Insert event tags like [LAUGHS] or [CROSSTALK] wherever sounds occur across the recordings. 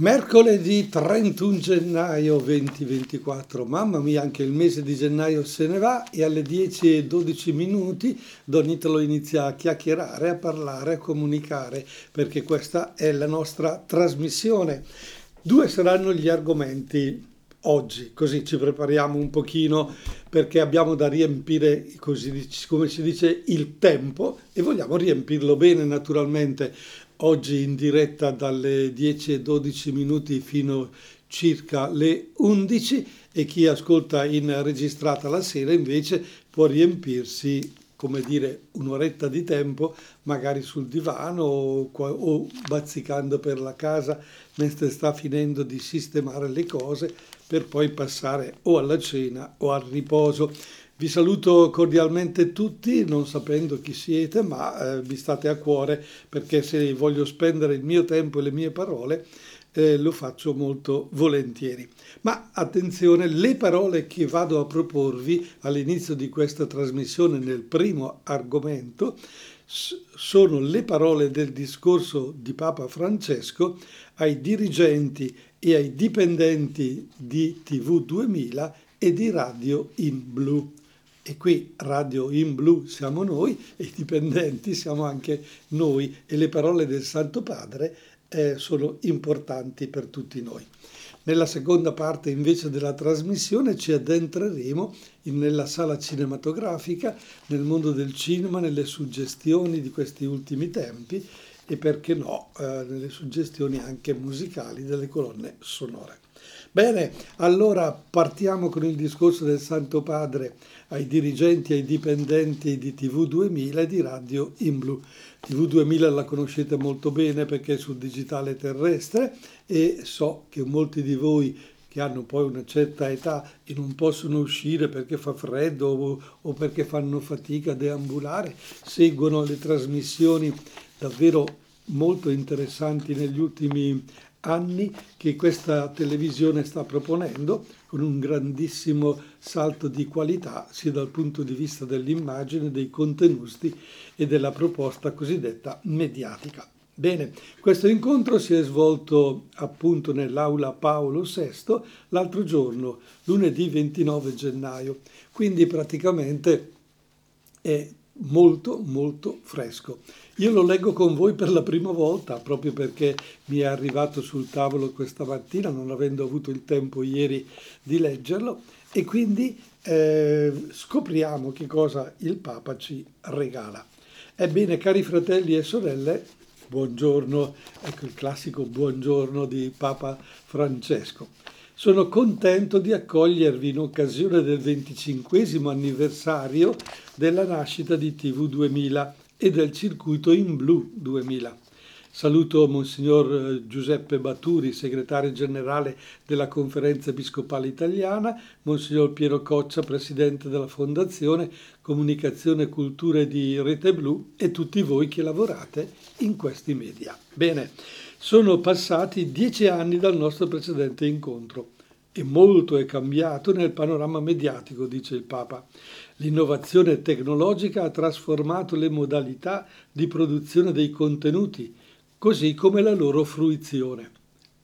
Mercoledì 31 gennaio 2024, mamma mia anche il mese di gennaio se ne va e alle 10 e 12 minuti Don Italo inizia a chiacchierare, a parlare, a comunicare perché questa è la nostra trasmissione. Due saranno gli argomenti oggi, così ci prepariamo un pochino perché abbiamo da riempire, così come si dice, il tempo e vogliamo riempirlo bene naturalmente oggi in diretta dalle 10 e 12 minuti fino circa le 11 e chi ascolta in registrata la sera invece può riempirsi come dire un'oretta di tempo magari sul divano o, o bazzicando per la casa mentre sta finendo di sistemare le cose per poi passare o alla cena o al riposo. Vi saluto cordialmente tutti, non sapendo chi siete, ma eh, vi state a cuore perché se voglio spendere il mio tempo e le mie parole, eh, lo faccio molto volentieri. Ma attenzione, le parole che vado a proporvi all'inizio di questa trasmissione nel primo argomento sono le parole del discorso di Papa Francesco ai dirigenti e ai dipendenti di TV 2000 e di Radio in Blu. E qui Radio in Blu siamo noi e i dipendenti siamo anche noi e le parole del Santo Padre eh, sono importanti per tutti noi. Nella seconda parte invece della trasmissione ci addentreremo in, nella sala cinematografica, nel mondo del cinema, nelle suggestioni di questi ultimi tempi e perché no, eh, nelle suggestioni anche musicali delle colonne sonore. Bene, allora partiamo con il discorso del Santo Padre ai dirigenti e ai dipendenti di TV 2000 e di Radio in Blu. TV 2000 la conoscete molto bene perché è sul digitale terrestre e so che molti di voi che hanno poi una certa età e non possono uscire perché fa freddo o, o perché fanno fatica a deambulare, seguono le trasmissioni davvero molto interessanti negli ultimi anni che questa televisione sta proponendo con un grandissimo salto di qualità sia dal punto di vista dell'immagine, dei contenuti e della proposta cosiddetta mediatica. Bene, questo incontro si è svolto appunto nell'aula Paolo VI l'altro giorno, lunedì 29 gennaio, quindi praticamente è molto molto fresco. Io lo leggo con voi per la prima volta proprio perché mi è arrivato sul tavolo questa mattina non avendo avuto il tempo ieri di leggerlo e quindi eh, scopriamo che cosa il Papa ci regala. Ebbene cari fratelli e sorelle, buongiorno, ecco il classico buongiorno di Papa Francesco. Sono contento di accogliervi in occasione del 25 anniversario della nascita di TV 2000 e del circuito in blu 2000. Saluto Monsignor eh, Giuseppe Baturi, segretario generale della Conferenza Episcopale Italiana, Monsignor Piero Coccia, presidente della Fondazione Comunicazione e Culture di Rete Blu e tutti voi che lavorate in questi media. Bene, sono passati dieci anni dal nostro precedente incontro e molto è cambiato nel panorama mediatico, dice il Papa. L'innovazione tecnologica ha trasformato le modalità di produzione dei contenuti, così come la loro fruizione.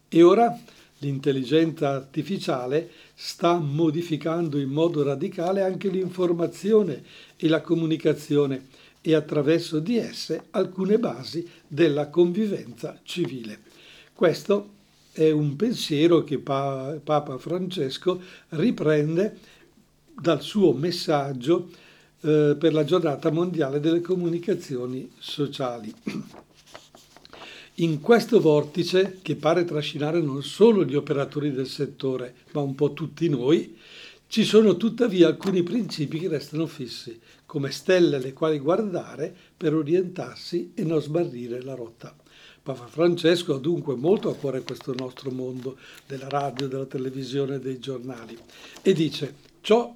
E ora l'intelligenza artificiale sta modificando in modo radicale anche l'informazione e la comunicazione e attraverso di esse alcune basi della convivenza civile. Questo è un pensiero che Papa Francesco riprende dal suo messaggio eh, per la giornata mondiale delle comunicazioni sociali. In questo vortice, che pare trascinare non solo gli operatori del settore, ma un po' tutti noi, ci sono tuttavia alcuni principi che restano fissi, come stelle alle quali guardare per orientarsi e non sbarrire la rotta. Papa Francesco ha dunque molto a cuore questo nostro mondo della radio, della televisione dei giornali e dice ciò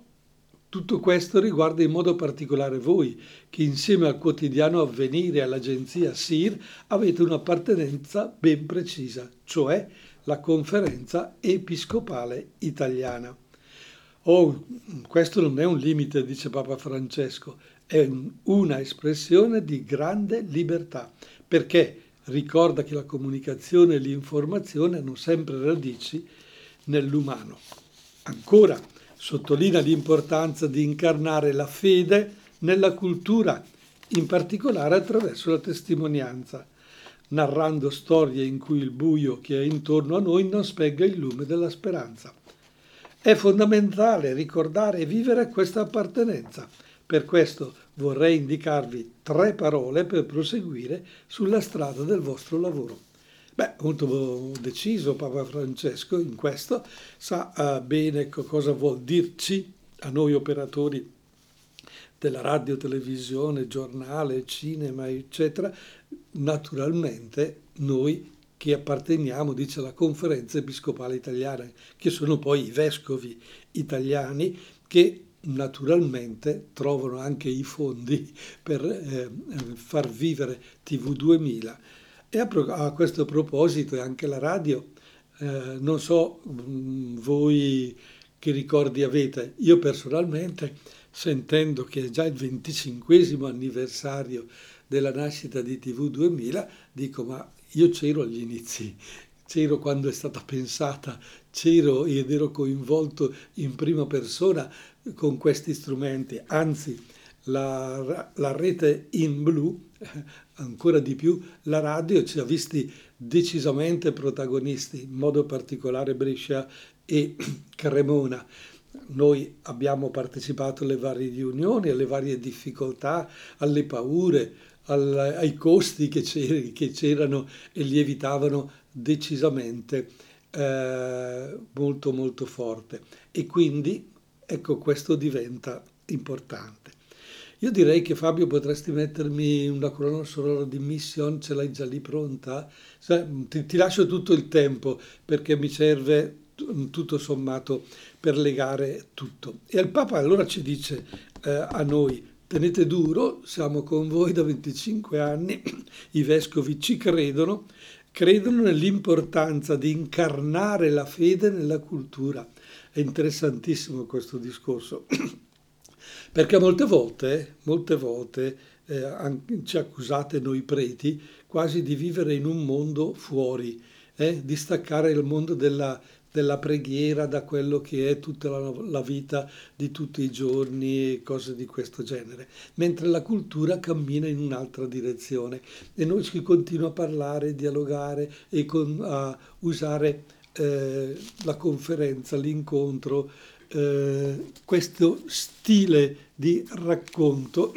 tutto questo riguarda in modo particolare voi, che insieme al quotidiano Avvenire e all'agenzia SIR avete un'appartenenza ben precisa, cioè la Conferenza Episcopale Italiana. Oh, questo non è un limite, dice Papa Francesco, è una espressione di grande libertà, perché ricorda che la comunicazione e l'informazione hanno sempre radici nell'umano. Ancora, sottolinea l'importanza di incarnare la fede nella cultura, in particolare attraverso la testimonianza, narrando storie in cui il buio che è intorno a noi non spegga il lume della speranza. È fondamentale ricordare e vivere questa appartenenza. Per questo vorrei indicarvi tre parole per proseguire sulla strada del vostro lavoro. Beh, molto deciso Papa Francesco in questo, sa uh, bene cosa vuol dirci a noi operatori della radio, televisione, giornale, cinema, eccetera, naturalmente noi che apparteniamo, dice la conferenza episcopale italiana, che sono poi i vescovi italiani che naturalmente trovano anche i fondi per eh, far vivere TV 2000. E a, pro- a questo proposito anche la radio, eh, non so mh, mm, voi che ricordi avete, io personalmente sentendo che è già il 25 anniversario della nascita di TV 2000, dico ma io c'ero agli inizi, c'ero quando è stata pensata, c'ero ed ero coinvolto in prima persona con questi strumenti, anzi la, la rete in blu, [LAUGHS] ancora di più, la radio ci ha visti decisamente protagonisti, in modo particolare Brescia e [CLEARS THROAT] Cremona. Noi abbiamo partecipato alle varie riunioni, alle varie difficoltà, alle paure, al, ai costi che, c'erano e lievitavano decisamente eh, molto molto forte. E quindi ecco questo diventa importante. Io direi che Fabio potresti mettermi una colonna sonora di Mission, ce l'hai già lì pronta? Ti, ti lascio tutto il tempo perché mi serve tutto sommato per legare tutto. E il Papa allora ci dice eh, a noi, tenete duro, siamo con voi da 25 anni, [CLEARS THROAT] i vescovi ci credono, credono nell'importanza di incarnare la fede nella cultura. È interessantissimo questo discorso, [CLEARS THROAT] perché molte volte, molte volte eh, ci accusate noi preti quasi di vivere in un mondo fuori, eh, di staccare il mondo della della preghiera da quello che è tutta la, la, vita di tutti i giorni e cose di questo genere, mentre la cultura cammina in un'altra direzione e noi si continua a parlare, dialogare e con, a usare eh, la conferenza, l'incontro, eh, questo stile di racconto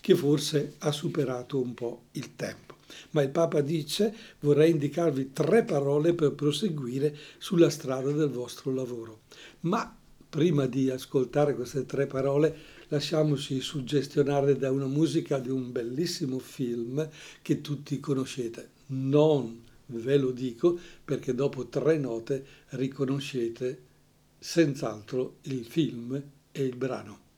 che forse ha superato un po' il tempo ma il Papa dice vorrei indicarvi tre parole per proseguire sulla strada del vostro lavoro. Ma prima di ascoltare queste tre parole lasciamoci suggestionare da una musica di un bellissimo film che tutti conoscete. Non ve lo dico perché dopo tre note riconoscete senz'altro il film e il brano.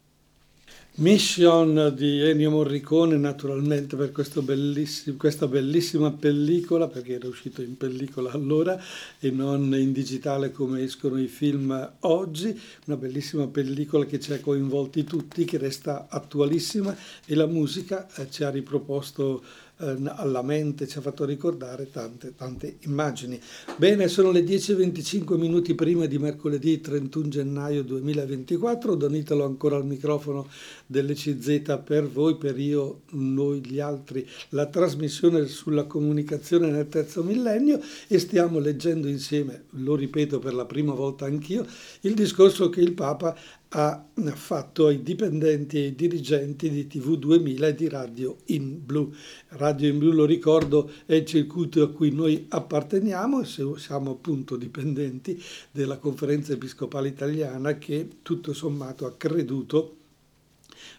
Mission di Ennio Morricone naturalmente per bellissimo, questa bellissima pellicola perché era uscito in pellicola allora e non in digitale come escono i film oggi, una bellissima pellicola che ci ha coinvolti tutti, che resta attualissima e la musica eh, ci ha riproposto eh, alla mente, ci ha fatto ricordare tante, tante immagini. Bene, sono le 10.25 minuti prima di mercoledì 31 gennaio 2024, Don Italo ancora al microfono dell'ECZ per voi, per io, noi gli altri, la trasmissione sulla comunicazione nel terzo millennio e stiamo leggendo insieme, lo ripeto per la prima volta anch'io, il discorso che il Papa ha fatto ai dipendenti e ai dirigenti di TV 2000 e di Radio in Blu. Radio in Blu, lo ricordo, è il circuito a cui noi apparteniamo e siamo appunto dipendenti della conferenza episcopale italiana che tutto sommato ha creduto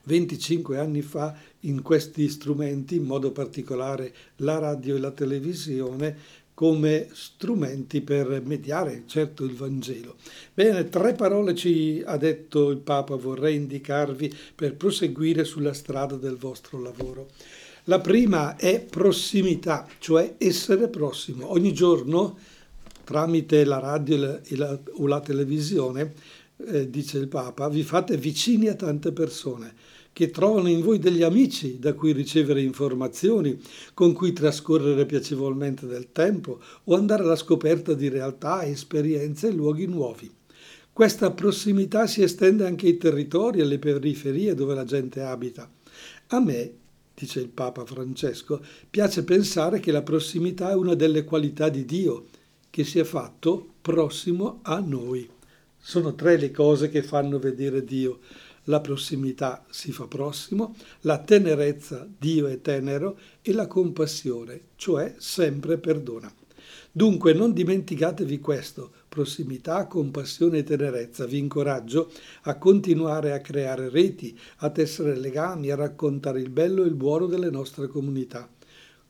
25 anni fa in questi strumenti, in modo particolare la radio e la televisione, come strumenti per mediare certo il Vangelo. Bene, tre parole ci ha detto il Papa vorrei indicarvi per proseguire sulla strada del vostro lavoro. La prima è prossimità, cioè essere prossimo. Ogni giorno, tramite la radio e la, o la televisione, eh, dice il Papa, vi fate vicini a tante persone che trovano in voi degli amici da cui ricevere informazioni, con cui trascorrere piacevolmente del tempo o andare alla scoperta di realtà, esperienze e luoghi nuovi. Questa prossimità si estende anche ai territori e alle periferie dove la gente abita. A me, dice il Papa Francesco, piace pensare che la prossimità è una delle qualità di Dio, che si è fatto prossimo a noi. Sono tre le cose che fanno vedere Dio. La prossimità si fa prossimo, la tenerezza, Dio è tenero, e la compassione, cioè sempre perdona. Dunque non dimenticatevi questo, prossimità, compassione e tenerezza. Vi incoraggio a continuare a creare reti, a tessere legami, a raccontare il bello e il buono delle nostre comunità.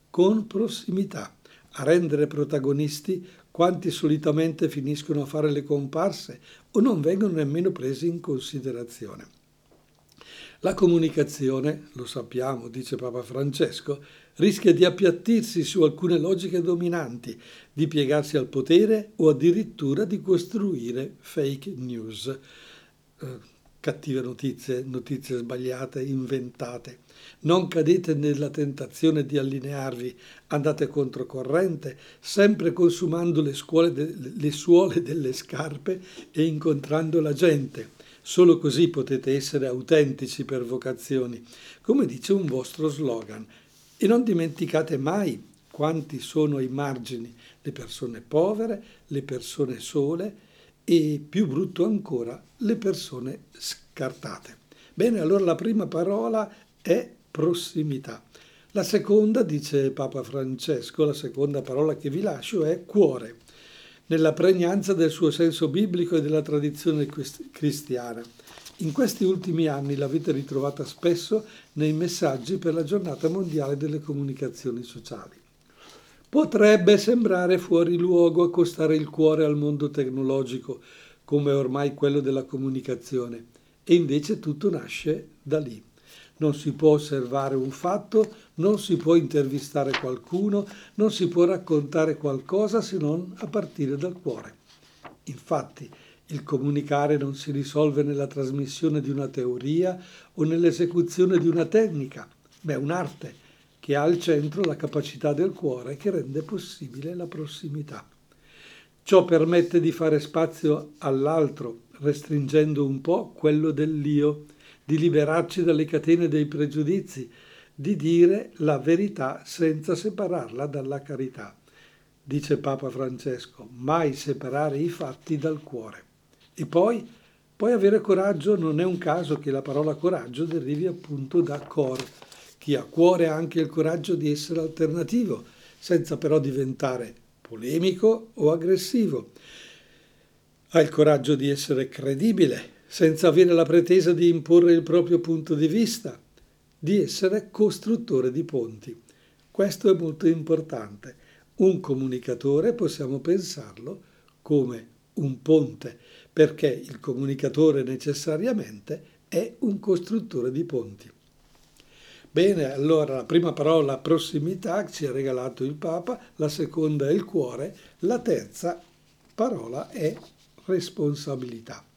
Con prossimità, a rendere protagonisti quanti solitamente finiscono a fare le comparse o non vengono nemmeno presi in considerazione. La comunicazione, lo sappiamo, dice Papa Francesco, rischia di appiattirsi su alcune logiche dominanti, di piegarsi al potere o addirittura di costruire fake news, eh, cattive notizie, notizie sbagliate, inventate. Non cadete nella tentazione di allinearvi, andate controcorrente, sempre consumando le, de- le suole delle scarpe e incontrando la gente. Solo così potete essere autentici per vocazioni, come dice un vostro slogan. E non dimenticate mai quanti sono ai margini le persone povere, le persone sole e, più brutto ancora, le persone scartate. Bene, allora la prima parola è prossimità. La seconda, dice Papa Francesco, la seconda parola che vi lascio è cuore nella pregnanza del suo senso biblico e della tradizione cristiana. In questi ultimi anni l'avete ritrovata spesso nei messaggi per la giornata mondiale delle comunicazioni sociali. Potrebbe sembrare fuori luogo accostare il cuore al mondo tecnologico, come ormai quello della comunicazione, e invece tutto nasce da lì non si può osservare un fatto, non si può intervistare qualcuno, non si può raccontare qualcosa se non a partire dal cuore. Infatti, il comunicare non si risolve nella trasmissione di una teoria o nell'esecuzione di una tecnica, ma è un'arte che ha al centro la capacità del cuore che rende possibile la prossimità. Ciò permette di fare spazio all'altro, restringendo un po' quello dell'io di liberarci dalle catene dei pregiudizi, di dire la verità senza separarla dalla carità. Dice Papa Francesco, mai separare i fatti dal cuore. E poi, poi avere coraggio non è un caso che la parola coraggio derivi appunto da cor. Chi ha cuore ha anche il coraggio di essere alternativo, senza però diventare polemico o aggressivo. Ha il coraggio di essere credibile, senza avere la pretesa di imporre il proprio punto di vista, di essere costruttore di ponti. Questo è molto importante. Un comunicatore possiamo pensarlo come un ponte, perché il comunicatore necessariamente è un costruttore di ponti. Bene, allora la prima parola prossimità ci ha regalato il Papa, la seconda è il cuore, la terza parola è responsabilità.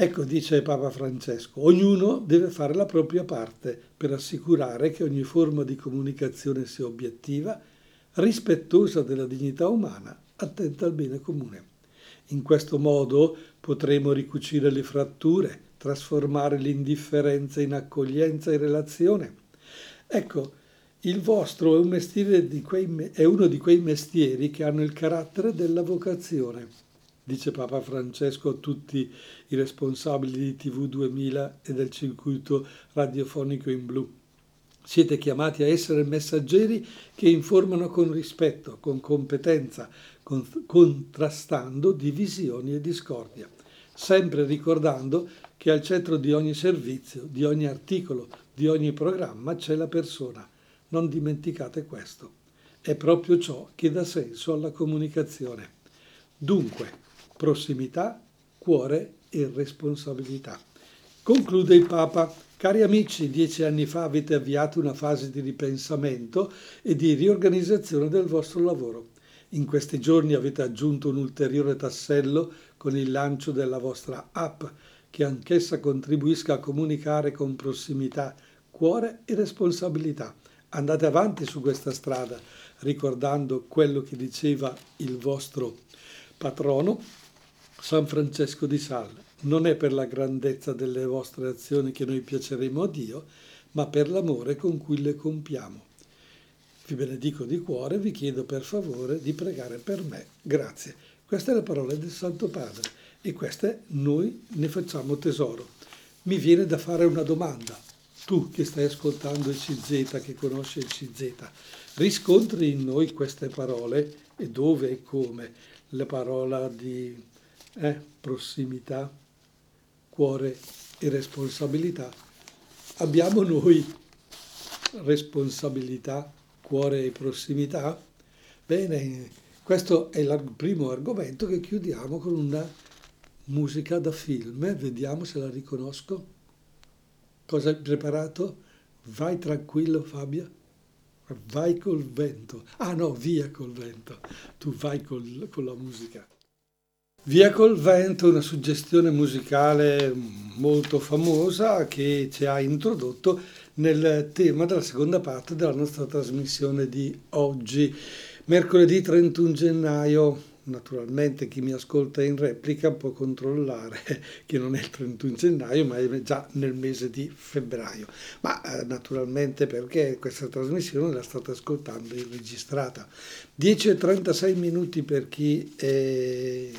Ecco, dice Papa Francesco, ognuno deve fare la propria parte per assicurare che ogni forma di comunicazione sia obiettiva, rispettosa della dignità umana, attenta al bene comune. In questo modo potremo ricucire le fratture, trasformare l'indifferenza in accoglienza e relazione. Ecco, il vostro è, un quei, è uno di quei mestieri che hanno il carattere della vocazione dice Papa Francesco a tutti i responsabili di TV 2000 e del circuito radiofonico in blu. Siete chiamati a essere messaggeri che informano con rispetto, con competenza, con, contrastando divisioni e discordia, sempre ricordando che al centro di ogni servizio, di ogni articolo, di ogni programma c'è la persona. Non dimenticate questo. È proprio ciò che dà senso alla comunicazione. Dunque, prossimità, cuore e responsabilità. Conclude il Papa. Cari amici, dieci anni fa avete avviato una fase di ripensamento e di riorganizzazione del vostro lavoro. In questi giorni avete aggiunto un ulteriore tassello con il lancio della vostra app che anch'essa contribuisca a comunicare con prossimità, cuore e responsabilità. Andate avanti su questa strada, ricordando quello che diceva il vostro patrono, San Francesco di Sales. Non è per la grandezza delle vostre azioni che noi piaceremo a Dio, ma per l'amore con cui le compiamo. Vi benedico di cuore vi chiedo per favore di pregare per me. Grazie. Queste le parole del Santo Padre e queste noi ne facciamo tesoro. Mi viene da fare una domanda. Tu che stai ascoltando il CZ, che conosci il CZ, riscontri in noi queste parole e dove e come? La parola di eh, prossimità, cuore e responsabilità. Abbiamo noi responsabilità, cuore e prossimità? Bene, questo è il primo argomento che chiudiamo con una musica da film. Vediamo se la riconosco. Cosa hai preparato? Vai tranquillo Fabio. Vai col vento. Ah no, via col vento. Tu vai col, con la musica. Via col vento, una suggestione musicale molto famosa che ci ha introdotto nel tema della seconda parte della nostra trasmissione di oggi, mercoledì 31 gennaio. Naturalmente chi mi ascolta in replica può controllare [LAUGHS] che non è il 31 gennaio, ma è già nel mese di febbraio. Ma eh, naturalmente perché questa trasmissione la state ascoltando in registrata. 10 e 36 minuti per chi è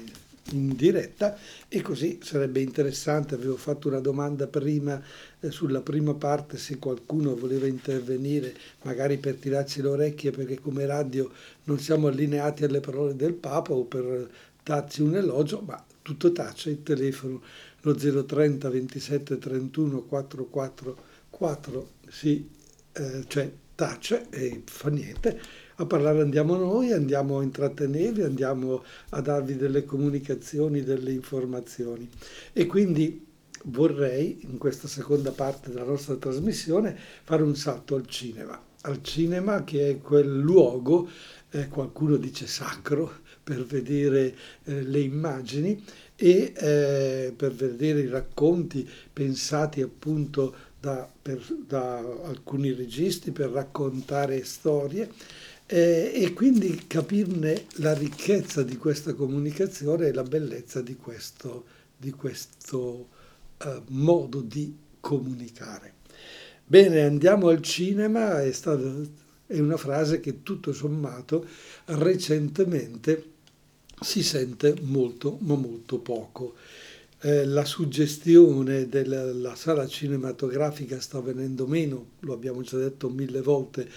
in diretta e così sarebbe interessante, avevo fatto una domanda prima eh, sulla prima parte se qualcuno voleva intervenire magari per tirarci le orecchie perché come radio non siamo allineati alle parole del Papa o per darci un elogio, ma tutto tace, il telefono lo 030 27 31 444 sì, eh, cioè tace e fa niente a parlare andiamo noi, andiamo a intrattenervi, andiamo a darvi delle comunicazioni, delle informazioni. E quindi vorrei, in questa seconda parte della nostra trasmissione, fare un salto al cinema. Al cinema che è quel luogo, eh, qualcuno dice sacro, per vedere eh, le immagini e eh, per vedere i racconti pensati appunto da, per, da alcuni registi per raccontare storie eh, e quindi capirne la ricchezza di questa comunicazione e la bellezza di questo, di questo uh, modo di comunicare. Bene, andiamo al cinema, è, stata, è una frase che tutto sommato recentemente si sente molto, ma molto poco. Eh, la suggestione della sala cinematografica sta venendo meno, lo abbiamo già detto mille volte,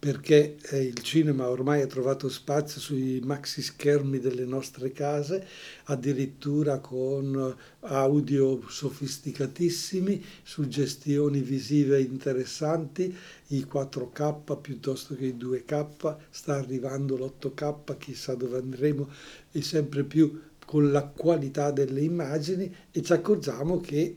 perché eh, il cinema ormai ha trovato spazio sui maxi schermi delle nostre case, addirittura con audio sofisticatissimi, suggestioni visive interessanti, i 4K piuttosto che i 2K, sta arrivando l'8K, chissà dove andremo, e sempre più con la qualità delle immagini e ci accorgiamo che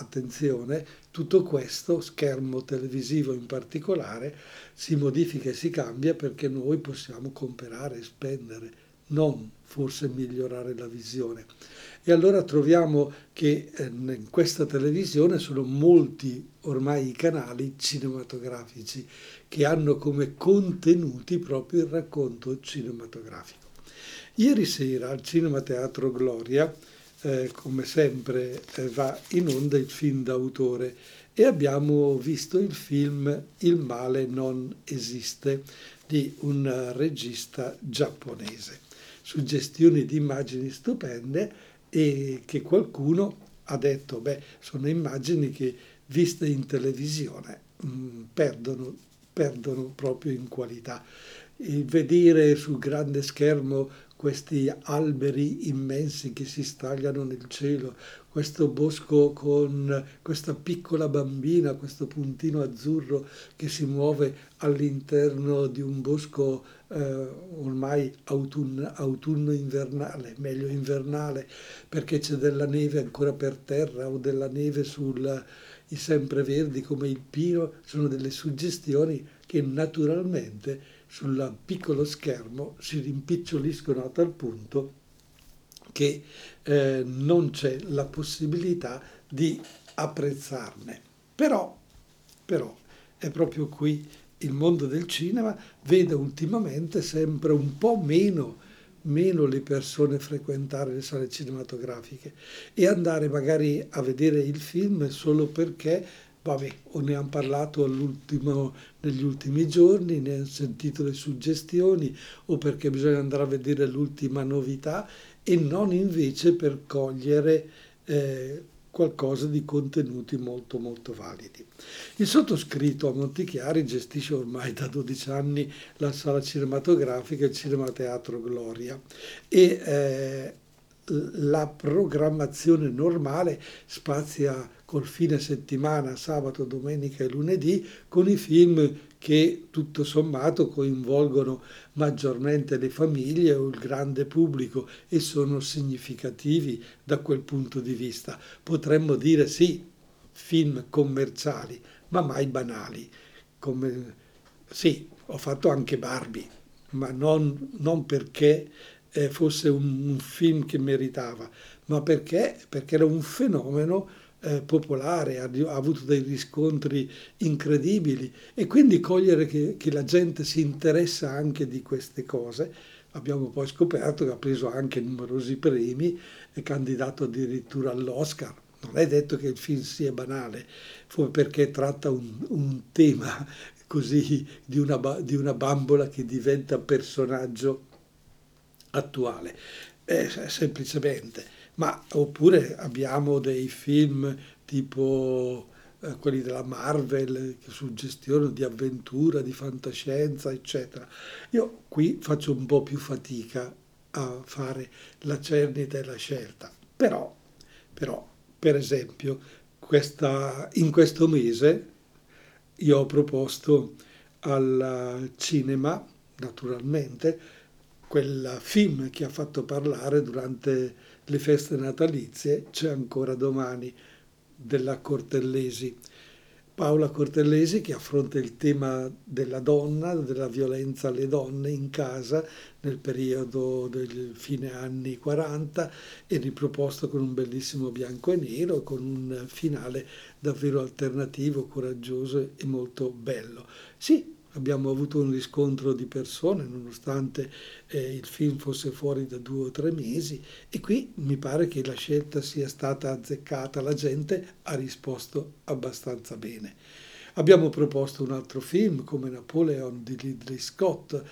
attenzione, tutto questo, schermo televisivo in particolare, si modifica e si cambia perché noi possiamo comprare e spendere, non forse migliorare la visione. E allora troviamo che eh, in questa televisione sono molti ormai i canali cinematografici che hanno come contenuti proprio il racconto cinematografico. Ieri sera al Cinema Teatro Gloria eh, come sempre eh, va in onda il film d'autore e abbiamo visto il film Il male non esiste di un regista giapponese. Suggestioni di immagini stupende e che qualcuno ha detto, beh, sono immagini che viste in televisione mh, mm, perdono, perdono proprio in qualità. Il vedere sul grande schermo questi alberi immensi che si stagliano nel cielo, questo bosco con questa piccola bambina, questo puntino azzurro che si muove all'interno di un bosco eh, ormai autunno, autunno invernale, meglio invernale, perché c'è della neve ancora per terra o della neve sui sempreverdi come il pino, sono delle suggestioni che naturalmente sul piccolo schermo si rimpiccioliscono a tal punto che eh, non c'è la possibilità di apprezzarne. Però, però è proprio qui il mondo del cinema vede ultimamente sempre un po' meno, meno le persone frequentare le sale cinematografiche e andare magari a vedere il film solo perché vabbè, ne hanno parlato negli ultimi giorni, ne hanno sentito le suggestioni, o perché bisogna andare a vedere l'ultima novità e non invece per cogliere eh, qualcosa di contenuti molto molto validi. Il sottoscritto a Montichiari gestisce ormai da 12 anni la sala cinematografica il Cinema Teatro Gloria e eh, la programmazione normale spazia col fine settimana, sabato, domenica e lunedì, con i film che tutto sommato coinvolgono maggiormente le famiglie o il grande pubblico e sono significativi da quel punto di vista. Potremmo dire sì, film commerciali, ma mai banali. Come, sì, ho fatto anche Barbie, ma non, non perché eh, fosse un, un, film che meritava, ma perché, perché era un fenomeno eh, popolare, ha, ha, avuto dei riscontri incredibili e quindi cogliere che, che la gente si interessa anche di queste cose. Abbiamo poi scoperto che ha preso anche numerosi premi, è candidato addirittura all'Oscar. Non è detto che il film sia banale, perché tratta un, un tema così di una, di una bambola che diventa personaggio attuale, eh, semplicemente. Ma oppure abbiamo dei film tipo eh, quelli della Marvel che di avventura, di fantascienza, eccetera. Io qui faccio un po' più fatica a fare la cernita e la scelta. Però, però per esempio, questa, in questo mese io ho proposto al cinema, naturalmente, quel film che ha fatto parlare durante le feste natalizie, c'è ancora domani, della Cortellesi. Paola Cortellesi che affronta il tema della donna, della violenza alle donne in casa nel periodo del fine anni 40 e riproposto con un bellissimo bianco e nero, con un finale davvero alternativo, coraggioso e molto bello. Sì, abbiamo avuto un riscontro di persone nonostante eh, il film fosse fuori da due o tre mesi e qui mi pare che la scelta sia stata azzeccata, la gente ha risposto abbastanza bene. Abbiamo proposto un altro film come Napoleon di Ridley Scott,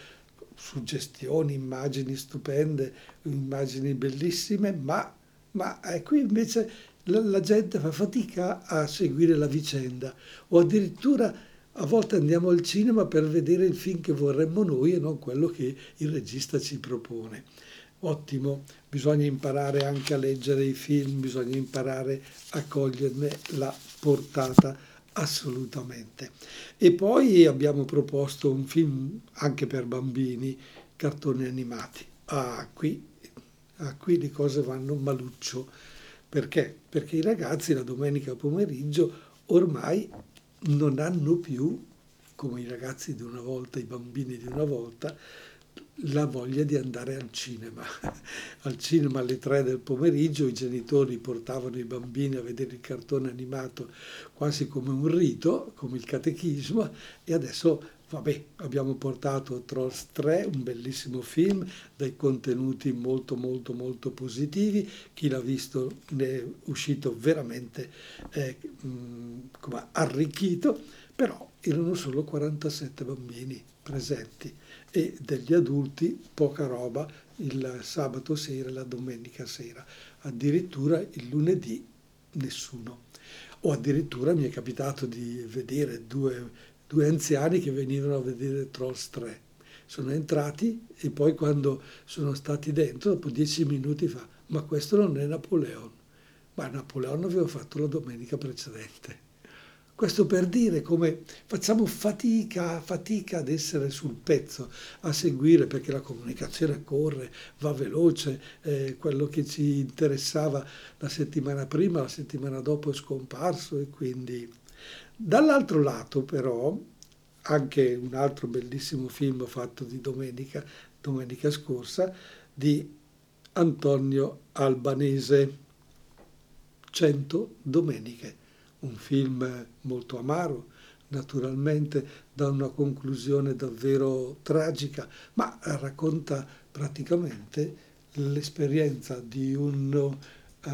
suggestioni, immagini stupende, immagini bellissime, ma, ma eh, qui invece la, la gente fa fatica a seguire la vicenda o addirittura a volte andiamo al cinema per vedere il film che vorremmo noi e non quello che il regista ci propone. Ottimo, bisogna imparare anche a leggere i film, bisogna imparare a coglierne la portata assolutamente. E poi abbiamo proposto un film anche per bambini, cartoni animati. Ah, qui, ah, qui le cose vanno maluccio. Perché? Perché i ragazzi la domenica pomeriggio ormai non hanno più, come i ragazzi di una volta, i bambini di una volta, la voglia di andare al cinema. [LAUGHS] al cinema alle tre del pomeriggio i genitori portavano i bambini a vedere il cartone animato quasi come un rito, come il catechismo, e adesso Vabbè, abbiamo portato Trolls 3, un bellissimo film, dai contenuti molto molto molto positivi, chi l'ha visto ne è uscito veramente eh, come arricchito, però erano solo 47 bambini presenti e degli adulti poca roba il sabato sera e la domenica sera, addirittura il lunedì nessuno. O addirittura mi è capitato di vedere due due anziani che venivano a vedere Trolls 3. Sono entrati e poi quando sono stati dentro, dopo dieci minuti fa, ma questo non è Napoleon. Ma Napoleon aveva fatto la domenica precedente. Questo per dire come facciamo fatica, fatica ad essere sul pezzo, a seguire, perché la comunicazione corre, va veloce, eh, quello che ci interessava la settimana prima, la settimana dopo è scomparso e quindi Dall'altro lato però, anche un altro bellissimo film fatto di domenica, domenica scorsa, di Antonio Albanese. Cento domeniche, un film molto amaro, naturalmente da una conclusione davvero tragica, ma racconta praticamente l'esperienza di uno uh,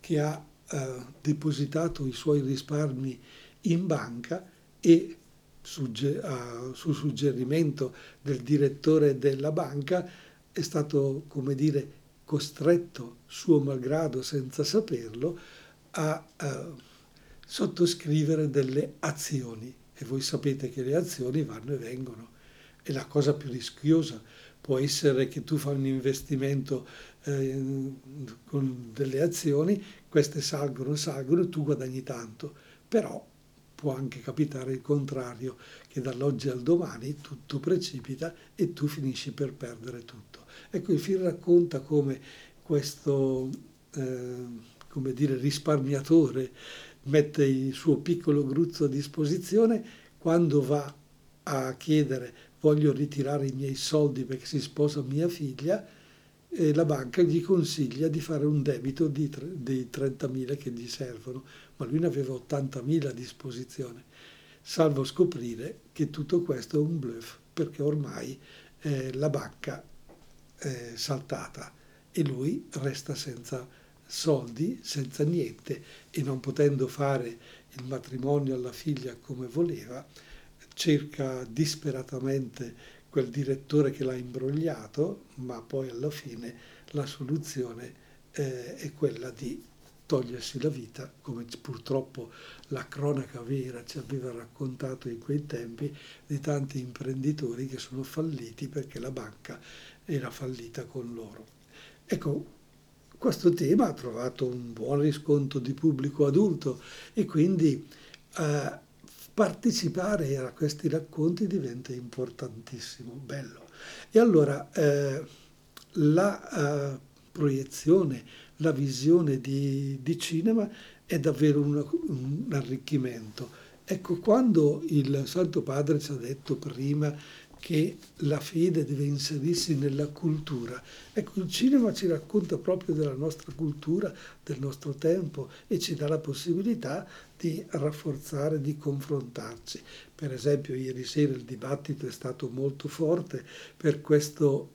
che ha uh, depositato i suoi risparmi in banca e sugge- uh, su suggerimento del direttore della banca è stato, come dire, costretto, suo malgrado, senza saperlo, a, a sottoscrivere delle azioni. E voi sapete che le azioni vanno e vengono. E la cosa più rischiosa può essere che tu fai un investimento eh, con delle azioni, queste salgono, salgono tu guadagni tanto. Però può anche capitare il contrario, che dall'oggi al domani tutto precipita e tu finisci per perdere tutto. Ecco, il film racconta come questo, eh, come dire, risparmiatore mette il suo piccolo gruzzo a disposizione quando va a chiedere voglio ritirare i miei soldi perché si sposa mia figlia e la banca gli consiglia di fare un debito di, di 30.000 che gli servono, ma lui ne aveva 80.000 a disposizione, salvo scoprire che tutto questo è un bluff perché ormai eh, la banca è saltata e lui resta senza soldi, senza niente e non potendo fare il matrimonio alla figlia come voleva, cerca disperatamente quel direttore che l'ha imbrogliato, ma poi alla fine la soluzione eh, è quella di togliersi la vita, come purtroppo la cronaca vera ci aveva raccontato in quei tempi di tanti imprenditori che sono falliti perché la banca era fallita con loro. Ecco, questo tema ha trovato un buon riscontro di pubblico adulto e quindi eh, partecipare a questi racconti diventa importantissimo, bello. E allora eh, la uh, proiezione, la visione di, di, cinema è davvero una, un arricchimento. Ecco, quando il Santo Padre ci ha detto prima che la fede deve inserirsi nella cultura. Ecco, il cinema ci racconta proprio della nostra cultura, del nostro tempo e ci dà la possibilità di rafforzare, di confrontarci. Per esempio, ieri sera il dibattito è stato molto forte per questo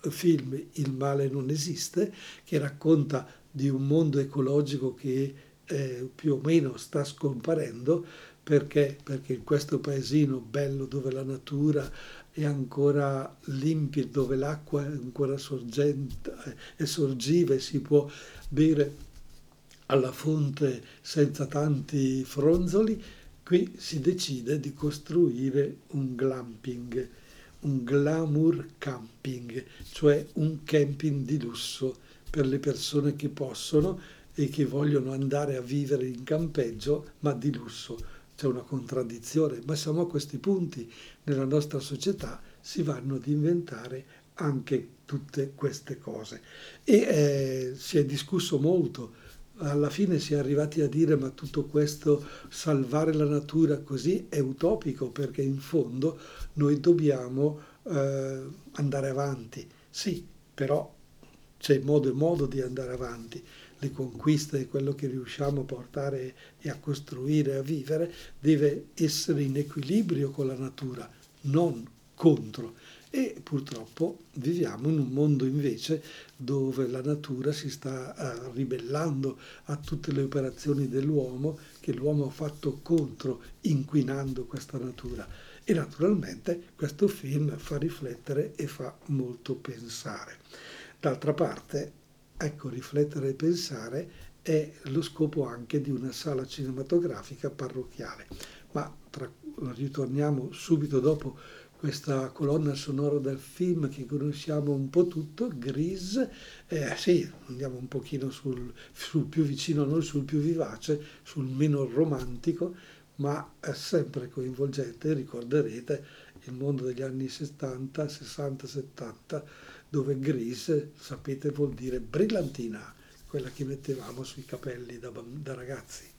film Il male non esiste, che racconta di un mondo ecologico che eh, più o meno sta scomparendo, perché? Perché in questo paesino bello dove la natura è ancora limpida, dove l'acqua è ancora sorgente, è sorgiva e si può bere alla fonte senza tanti fronzoli, qui si decide di costruire un glamping, un glamour camping, cioè un camping di lusso per le persone che possono e che vogliono andare a vivere in campeggio, ma di lusso c'è una contraddizione, ma siamo a questi punti nella nostra società, si vanno ad inventare anche tutte queste cose. E eh, si è discusso molto, alla fine si è arrivati a dire ma tutto questo salvare la natura così è utopico perché in fondo noi dobbiamo eh, andare avanti. Sì, però c'è modo e modo di andare avanti le conquiste quello che riusciamo a portare e a costruire, a vivere, deve essere in equilibrio con la natura, non contro. E purtroppo viviamo in un mondo invece dove la natura si sta uh, ribellando a tutte le operazioni dell'uomo che l'uomo ha fatto contro, inquinando questa natura. E naturalmente questo film fa riflettere e fa molto pensare. D'altra parte, Ecco, riflettere e pensare è lo scopo anche di una sala cinematografica parrocchiale. Ma tra, ritorniamo subito dopo questa colonna sonora del film che conosciamo un po' tutto, Grease, eh, sì, andiamo un pochino sul, sul, più vicino a noi, sul più vivace, sul meno romantico, ma sempre coinvolgente, ricorderete il mondo degli anni 70, 60, 70, dove gris, sapete, vuol dire brillantina, quella che mettevamo sui capelli da, da ragazzi.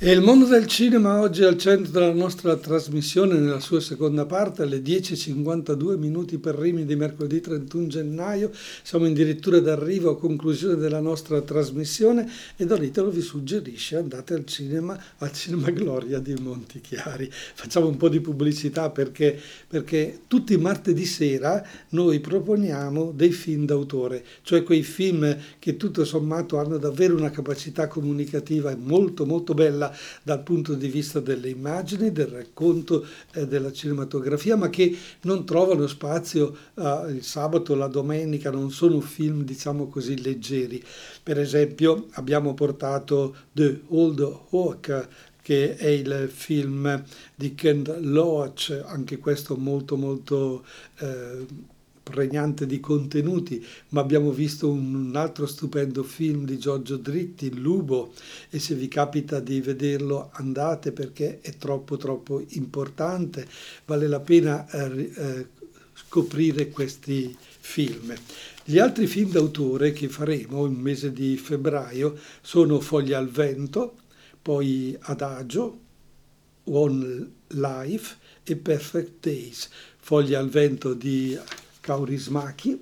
E il mondo del cinema oggi è al centro della nostra trasmissione nella sua seconda parte alle 10.52 minuti per Rimini di mercoledì 31 gennaio. Siamo addirittura d'arrivo a conclusione della nostra trasmissione e Don Italo vi suggerisce andate al cinema, al Cinema Gloria di Montichiari. Facciamo un po' di pubblicità perché, perché tutti i martedì sera noi proponiamo dei film d'autore, cioè quei film che tutto sommato hanno davvero una capacità comunicativa molto molto bella dal punto di vista delle immagini, del racconto eh, della cinematografia, ma che non trovano spazio eh, il sabato la domenica, non sono film diciamo così leggeri. Per esempio abbiamo portato The Old Hawk che è il film di Ken Loach, anche questo molto molto eh, pregnante di contenuti, ma abbiamo visto un, un, altro stupendo film di Giorgio Dritti, Lubo, e se vi capita di vederlo andate perché è troppo troppo importante, vale la pena eh, eh, scoprire questi film. Gli altri film d'autore che faremo il mese di febbraio sono Foglia al vento, poi Adagio, One Life e Perfect Days. Foglia al vento di Kaurismäki,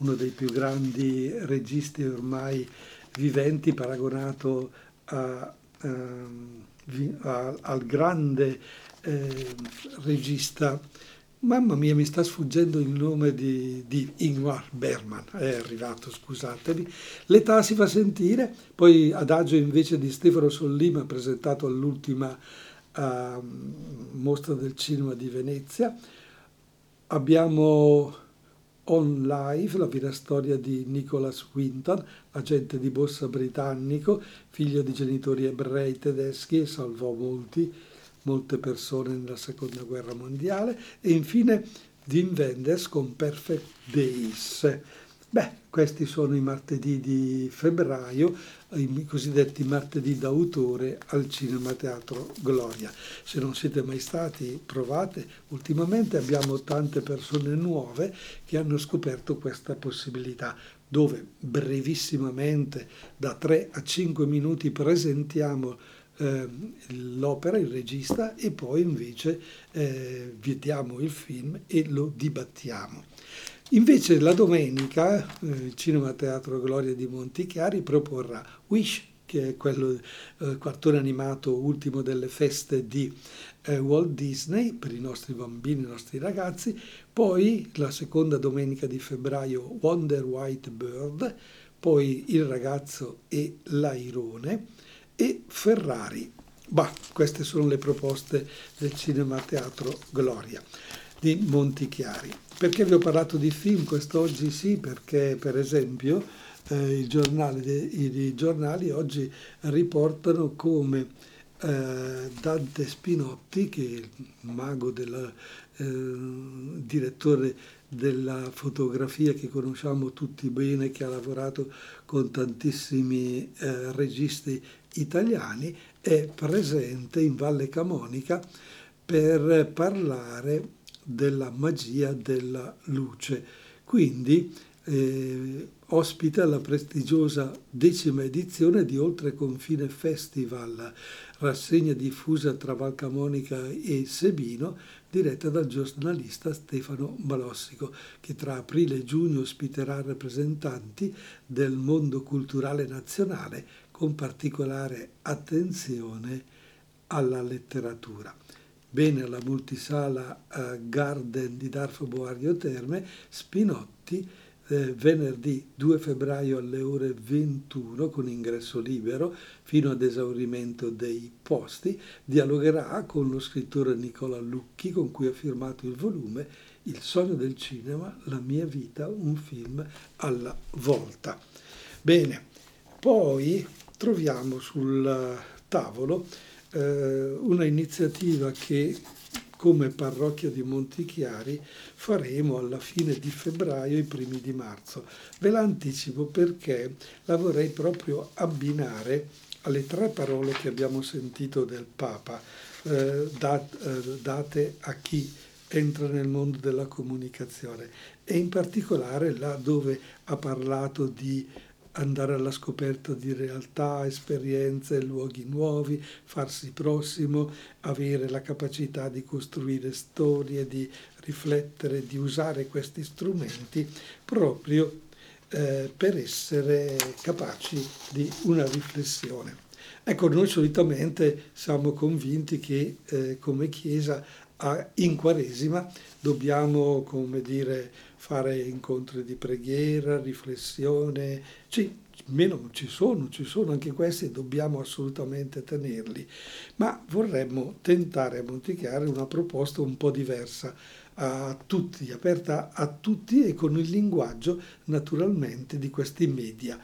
uno dei più grandi registi ormai viventi, paragonato a, ehm, a, al grande eh, regista. Mamma mia, mi sta sfuggendo il nome di, di Ingmar Bergman, è arrivato, scusatemi. L'età si fa sentire, poi Adagio invece di Stefano Sollima, presentato all'ultima uh, mostra del cinema di Venezia. Abbiamo On Life, la vera storia di Nicholas Winton, agente di borsa britannico, figlio di genitori ebrei tedeschi e salvò molti, molte persone nella seconda guerra mondiale. E infine Dean Wenders con Perfect Days. Beh, questi sono i martedì di febbraio, i cosiddetti martedì d'autore al Cinema Teatro Gloria. Se non siete mai stati, provate. Ultimamente abbiamo tante persone nuove che hanno scoperto questa possibilità dove brevissimamente da 3 a 5 minuti presentiamo eh, l'opera, il regista e poi invece eh, vediamo il film e lo dibattiamo. Invece la domenica eh, il Cinema Teatro Gloria di Montichiari proporrà Wish, che è quello eh, cartone animato ultimo delle feste di eh, Walt Disney per i nostri bambini, i nostri ragazzi, poi la seconda domenica di febbraio Wonder White Bird, poi Il ragazzo e l'airone e Ferrari. Bah, queste sono le proposte del Cinema Teatro Gloria di Montichiari. Perché vi ho parlato di film quest'oggi? Sì, perché per esempio eh, i, giornali, i, giornali, oggi riportano come eh, Dante Spinotti, che è il mago del eh, direttore della fotografia che conosciamo tutti bene, che ha lavorato con tantissimi eh, registi italiani, è presente in Valle Camonica per parlare della magia della luce. Quindi eh, ospita la prestigiosa decima edizione di Oltre Confine Festival, rassegna diffusa tra Valcamonica e Sebino, diretta dal giornalista Stefano Balossico, che tra aprile e giugno ospiterà rappresentanti del mondo culturale nazionale con particolare attenzione alla letteratura. Bene alla multisala uh, Garden di Darfo Boario Terme, Spinotti eh, venerdì 2 febbraio alle ore 21 con ingresso libero fino ad esaurimento dei posti, dialogherà con lo scrittore Nicola Lucchi con cui ha firmato il volume Il sogno del cinema, la mia vita, un film alla volta. Bene, poi troviamo sul tavolo eh, una iniziativa che come parrocchia di Montichiari faremo alla fine di febbraio e i primi di marzo. Ve l'anticipo perché la vorrei proprio abbinare alle tre parole che abbiamo sentito del Papa, eh, dat, eh, date a chi entra nel mondo della comunicazione e in particolare là dove ha parlato di andare alla scoperta di realtà, esperienze, luoghi nuovi, farsi prossimo, avere la capacità di costruire storie, di riflettere, di usare questi strumenti proprio eh, per essere capaci di una riflessione. Ecco, noi solitamente siamo convinti che eh, come Chiesa in Quaresima dobbiamo, come dire, fare incontri di preghiera, riflessione, sì, meno ci sono, ci sono anche questi e dobbiamo assolutamente tenerli, ma vorremmo tentare a Montichiare una proposta un po' diversa a tutti, aperta a tutti e con il linguaggio naturalmente di questi media.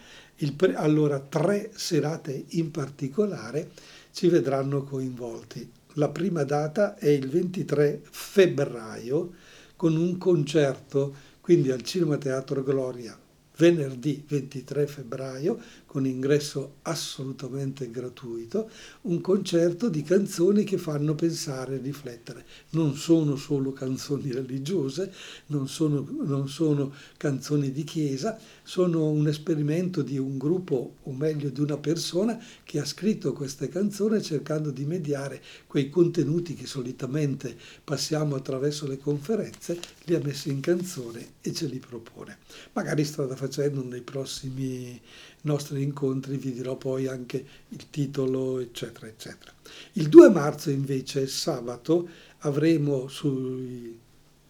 Pre- allora tre serate in particolare ci vedranno coinvolti. La prima data è il 23 febbraio con un concerto, quindi al Cinema Teatro Gloria, venerdì 23 febbraio, con ingresso assolutamente gratuito, un concerto di canzoni che fanno pensare e riflettere. Non sono solo canzoni religiose, non sono, non sono canzoni di chiesa, sono un esperimento di un gruppo, o meglio di una persona, che ha scritto queste canzoni cercando di mediare quei contenuti che solitamente passiamo attraverso le conferenze, li ha messi in canzone e ce li propone. Magari strada facendo nei prossimi nostri incontri vi dirò poi anche il titolo, eccetera, eccetera. Il 2 marzo invece, sabato, avremo sui,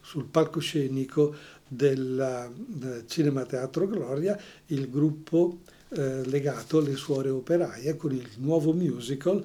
sul palcoscenico del, del Cinema Teatro Gloria il gruppo eh, legato alle suore operaie con il nuovo musical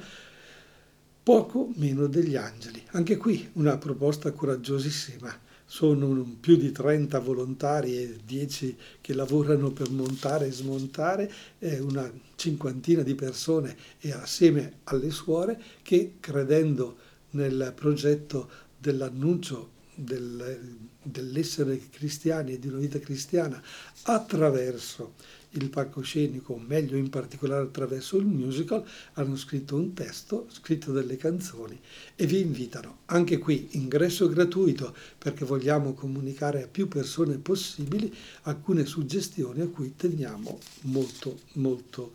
Poco meno degli angeli. Anche qui una proposta coraggiosissima sono più di 30 volontari e 10 che lavorano per montare e smontare, una cinquantina di persone e assieme alle suore che credendo nel progetto dell'annuncio del, dell'essere cristiani e di una vita cristiana attraverso il palcoscenico, o meglio in particolare attraverso il musical, hanno scritto un testo, scritto delle canzoni e vi invitano. Anche qui ingresso gratuito perché vogliamo comunicare a più persone possibili alcune suggestioni a cui teniamo molto molto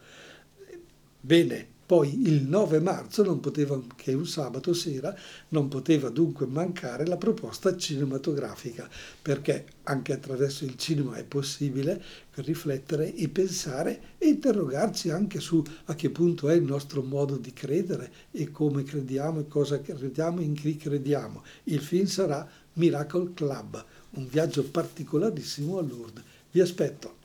bene. Poi il 9 marzo non poteva, che è un sabato sera, non poteva dunque mancare la proposta cinematografica, perché anche attraverso il cinema è possibile riflettere e pensare e interrogarci anche su a che punto è il nostro modo di credere e come crediamo e cosa crediamo e in chi crediamo. Il film sarà Miracle Club, un viaggio particolarissimo a Lourdes. Vi aspetto.